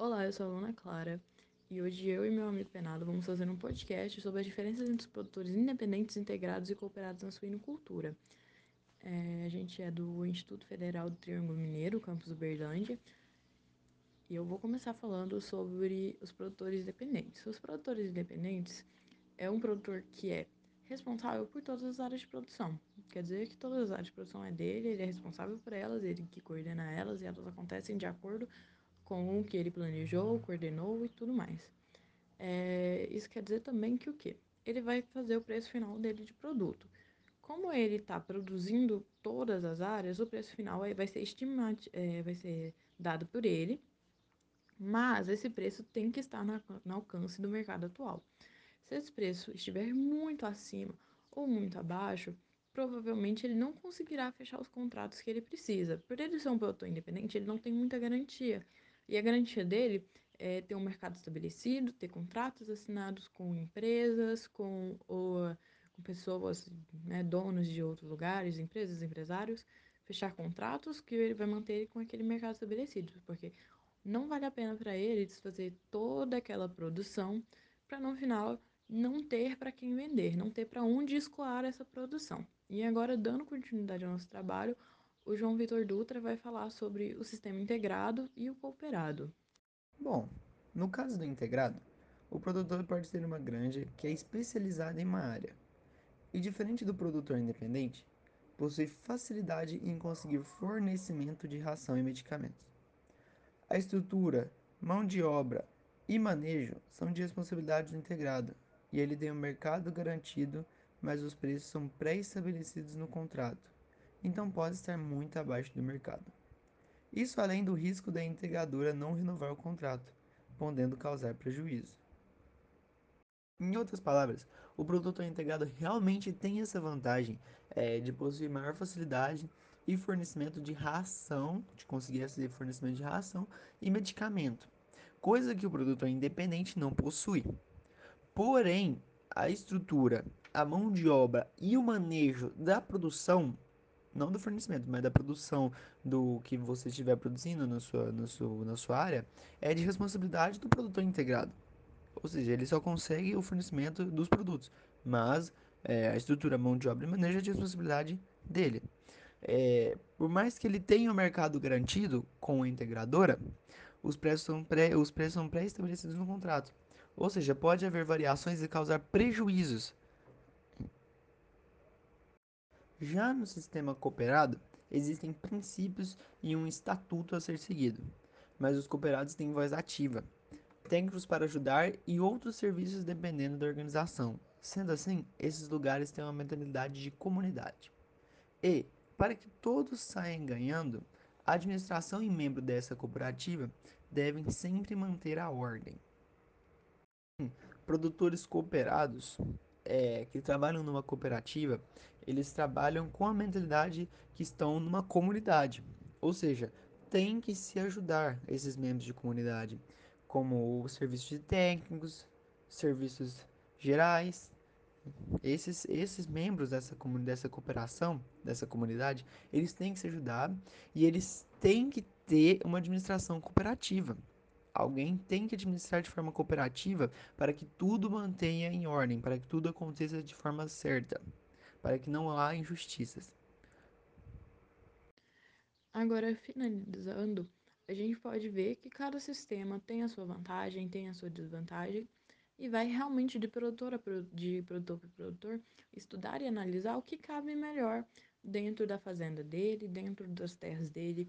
Olá, eu sou a Luna Clara e hoje eu e meu amigo Penado vamos fazer um podcast sobre as diferenças entre os produtores independentes, integrados e cooperados na suinocultura. É, a gente é do Instituto Federal do Triângulo Mineiro, campus Uberlândia, e eu vou começar falando sobre os produtores independentes. Os produtores independentes é um produtor que é responsável por todas as áreas de produção. Quer dizer que todas as áreas de produção é dele, ele é responsável por elas, ele que coordena elas e elas acontecem de acordo com o que ele planejou, coordenou e tudo mais. É, isso quer dizer também que o quê? Ele vai fazer o preço final dele de produto. Como ele está produzindo todas as áreas, o preço final vai ser estimado, é, vai ser dado por ele, mas esse preço tem que estar no alcance do mercado atual. Se esse preço estiver muito acima ou muito abaixo, provavelmente ele não conseguirá fechar os contratos que ele precisa. Por ele ser um produtor independente, ele não tem muita garantia. E a garantia dele é ter um mercado estabelecido, ter contratos assinados com empresas, com, ou, com pessoas, né, donos de outros lugares, empresas, empresários, fechar contratos que ele vai manter com aquele mercado estabelecido, porque não vale a pena para ele desfazer toda aquela produção para no final não ter para quem vender, não ter para onde escoar essa produção. E agora, dando continuidade ao nosso trabalho, o João Vitor Dutra vai falar sobre o sistema integrado e o cooperado. Bom, no caso do integrado, o produtor pode ter uma granja que é especializada em uma área. E diferente do produtor independente, possui facilidade em conseguir fornecimento de ração e medicamentos. A estrutura, mão de obra e manejo são de responsabilidade do integrado, e ele tem um mercado garantido, mas os preços são pré-estabelecidos no contrato, então pode estar muito abaixo do mercado. Isso além do risco da integradora não renovar o contrato, podendo causar prejuízo. Em outras palavras, o produtor integrado realmente tem essa vantagem é, de possuir maior facilidade e fornecimento de ração, de conseguir esse fornecimento de ração e medicamento, coisa que o produtor independente não possui. Porém, a estrutura, a mão de obra e o manejo da produção, não do fornecimento, mas da produção do que você estiver produzindo na sua, na sua, na sua área, é de responsabilidade do produtor integrado. Ou seja, ele só consegue o fornecimento dos produtos, mas é, a estrutura, mão de obra e manejo é de responsabilidade dele. É, por mais que ele tenha o mercado garantido com a integradora, os preços são pré, os preços são pré-estabelecidos no contrato. Ou seja, pode haver variações e causar prejuízos. Já no sistema cooperado, existem princípios e um estatuto a ser seguido, mas os cooperados têm voz ativa, técnicos para ajudar e outros serviços dependendo da organização. Sendo assim, esses lugares têm uma mentalidade de comunidade. E, para que todos saiam ganhando, a administração e membro dessa cooperativa devem sempre manter a ordem. Produtores cooperados é, que trabalham numa cooperativa, eles trabalham com a mentalidade que estão numa comunidade. Ou seja, tem que se ajudar esses membros de comunidade, como os serviços de técnicos, serviços gerais. Esses, esses membros dessa, dessa cooperação, dessa comunidade, eles têm que se ajudar e eles têm que ter uma administração cooperativa. Alguém tem que administrar de forma cooperativa para que tudo mantenha em ordem, para que tudo aconteça de forma certa, para que não há injustiças. Agora, finalizando, a gente pode ver que cada sistema tem a sua vantagem, tem a sua desvantagem, e vai realmente de produtor a de produtor para produtor estudar e analisar o que cabe melhor dentro da fazenda dele, dentro das terras dele,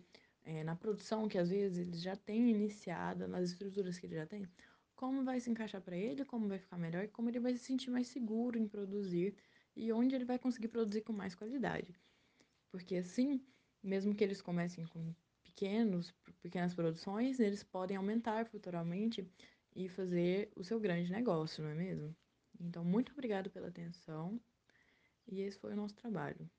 é, na produção que às vezes ele já tem iniciada, nas estruturas que ele já tem, como vai se encaixar para ele, como vai ficar melhor e como ele vai se sentir mais seguro em produzir e onde ele vai conseguir produzir com mais qualidade. Porque assim, mesmo que eles comecem com pequenos, pequenas produções, eles podem aumentar futuramente e fazer o seu grande negócio, não é mesmo? Então, muito obrigado pela atenção e esse foi o nosso trabalho.